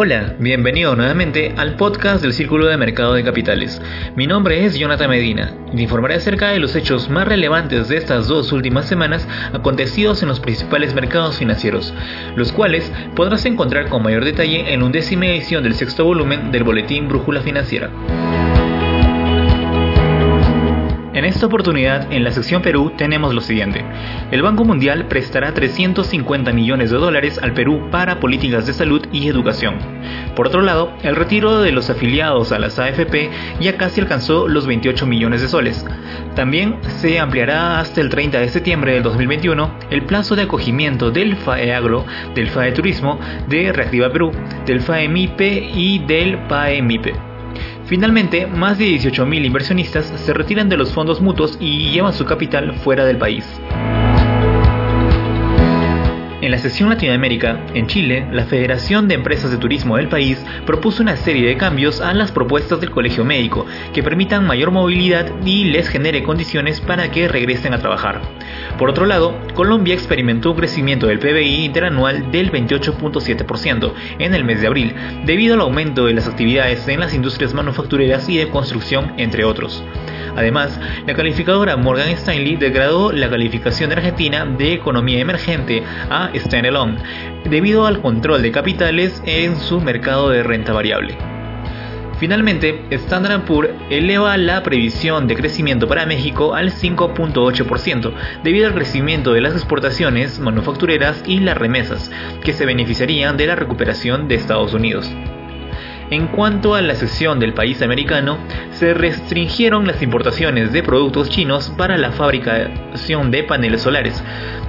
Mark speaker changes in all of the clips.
Speaker 1: Hola, bienvenido nuevamente al podcast del Círculo de Mercado de Capitales. Mi nombre es Jonathan Medina y te informaré acerca de los hechos más relevantes de estas dos últimas semanas acontecidos en los principales mercados financieros, los cuales podrás encontrar con mayor detalle en la undécima edición del sexto volumen del Boletín Brújula Financiera. En esta oportunidad, en la sección Perú, tenemos lo siguiente. El Banco Mundial prestará 350 millones de dólares al Perú para políticas de salud y educación. Por otro lado, el retiro de los afiliados a las AFP ya casi alcanzó los 28 millones de soles. También se ampliará hasta el 30 de septiembre del 2021 el plazo de acogimiento del FAEAGRO, del FAE Turismo, de Reactiva Perú, del FAE MIPE y del PAE MIPE. Finalmente, más de 18.000 inversionistas se retiran de los fondos mutuos y llevan su capital fuera del país. En la sección Latinoamérica, en Chile, la Federación de Empresas de Turismo del país propuso una serie de cambios a las propuestas del Colegio Médico que permitan mayor movilidad y les genere condiciones para que regresen a trabajar. Por otro lado, Colombia experimentó un crecimiento del PBI interanual del 28.7% en el mes de abril, debido al aumento de las actividades en las industrias manufactureras y de construcción, entre otros. Además, la calificadora Morgan Stanley degradó la calificación de Argentina de economía emergente a standalone, debido al control de capitales en su mercado de renta variable. Finalmente, Standard Poor's eleva la previsión de crecimiento para México al 5.8% debido al crecimiento de las exportaciones manufactureras y las remesas, que se beneficiarían de la recuperación de Estados Unidos. En cuanto a la sección del país americano, se restringieron las importaciones de productos chinos para la fabricación de paneles solares,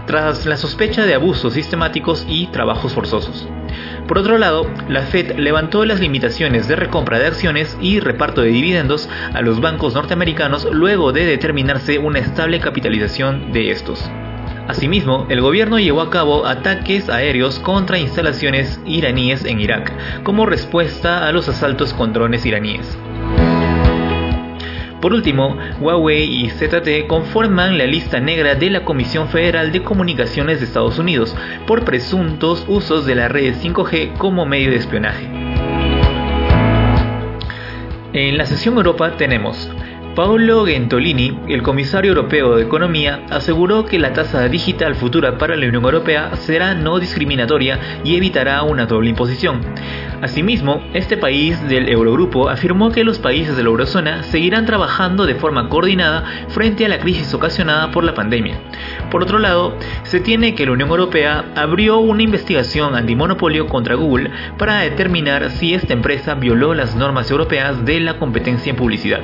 Speaker 1: tras la sospecha de abusos sistemáticos y trabajos forzosos. Por otro lado, la Fed levantó las limitaciones de recompra de acciones y reparto de dividendos a los bancos norteamericanos luego de determinarse una estable capitalización de estos. Asimismo, el gobierno llevó a cabo ataques aéreos contra instalaciones iraníes en Irak, como respuesta a los asaltos con drones iraníes. Por último, Huawei y ZTE conforman la lista negra de la Comisión Federal de Comunicaciones de Estados Unidos por presuntos usos de la red 5G como medio de espionaje. En la sesión Europa tenemos Paolo Gentolini, el comisario europeo de Economía, aseguró que la tasa digital futura para la Unión Europea será no discriminatoria y evitará una doble imposición. Asimismo, este país del Eurogrupo afirmó que los países de la eurozona seguirán trabajando de forma coordinada frente a la crisis ocasionada por la pandemia. Por otro lado, se tiene que la Unión Europea abrió una investigación antimonopolio contra Google para determinar si esta empresa violó las normas europeas de la competencia en publicidad.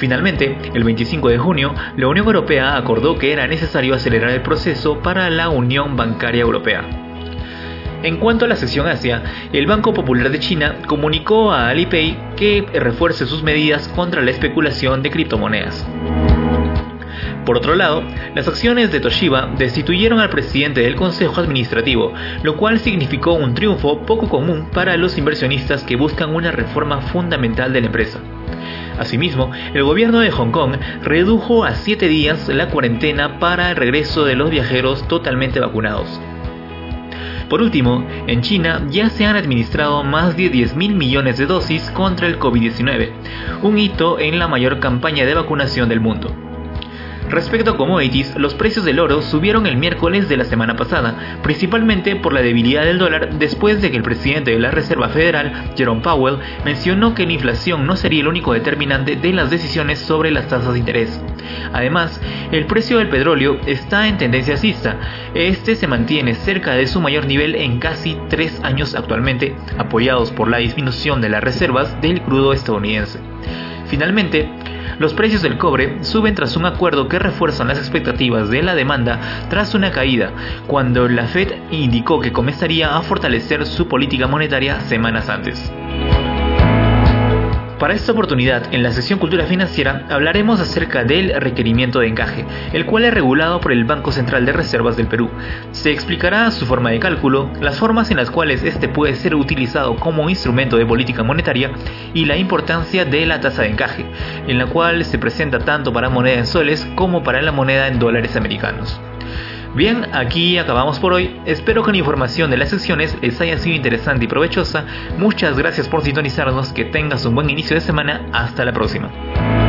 Speaker 1: Finalmente, el 25 de junio, la Unión Europea acordó que era necesario acelerar el proceso para la Unión Bancaria Europea. En cuanto a la sección Asia, el Banco Popular de China comunicó a Alipay que refuerce sus medidas contra la especulación de criptomonedas. Por otro lado, las acciones de Toshiba destituyeron al presidente del Consejo Administrativo, lo cual significó un triunfo poco común para los inversionistas que buscan una reforma fundamental de la empresa. Asimismo, el gobierno de Hong Kong redujo a 7 días la cuarentena para el regreso de los viajeros totalmente vacunados. Por último, en China ya se han administrado más de 10 mil millones de dosis contra el COVID-19, un hito en la mayor campaña de vacunación del mundo. Respecto a commodities, los precios del oro subieron el miércoles de la semana pasada, principalmente por la debilidad del dólar después de que el presidente de la Reserva Federal, Jerome Powell, mencionó que la inflación no sería el único determinante de las decisiones sobre las tasas de interés. Además, el precio del petróleo está en tendencia alcista. Este se mantiene cerca de su mayor nivel en casi tres años actualmente, apoyados por la disminución de las reservas del crudo estadounidense. Finalmente, los precios del cobre suben tras un acuerdo que refuerzan las expectativas de la demanda tras una caída, cuando la Fed indicó que comenzaría a fortalecer su política monetaria semanas antes. Para esta oportunidad, en la sección Cultura Financiera, hablaremos acerca del requerimiento de encaje, el cual es regulado por el Banco Central de Reservas del Perú. Se explicará su forma de cálculo, las formas en las cuales este puede ser utilizado como instrumento de política monetaria y la importancia de la tasa de encaje, en la cual se presenta tanto para moneda en soles como para la moneda en dólares americanos. Bien, aquí acabamos por hoy. Espero que la información de las sesiones les haya sido interesante y provechosa. Muchas gracias por sintonizarnos. Que tengas un buen inicio de semana. Hasta la próxima.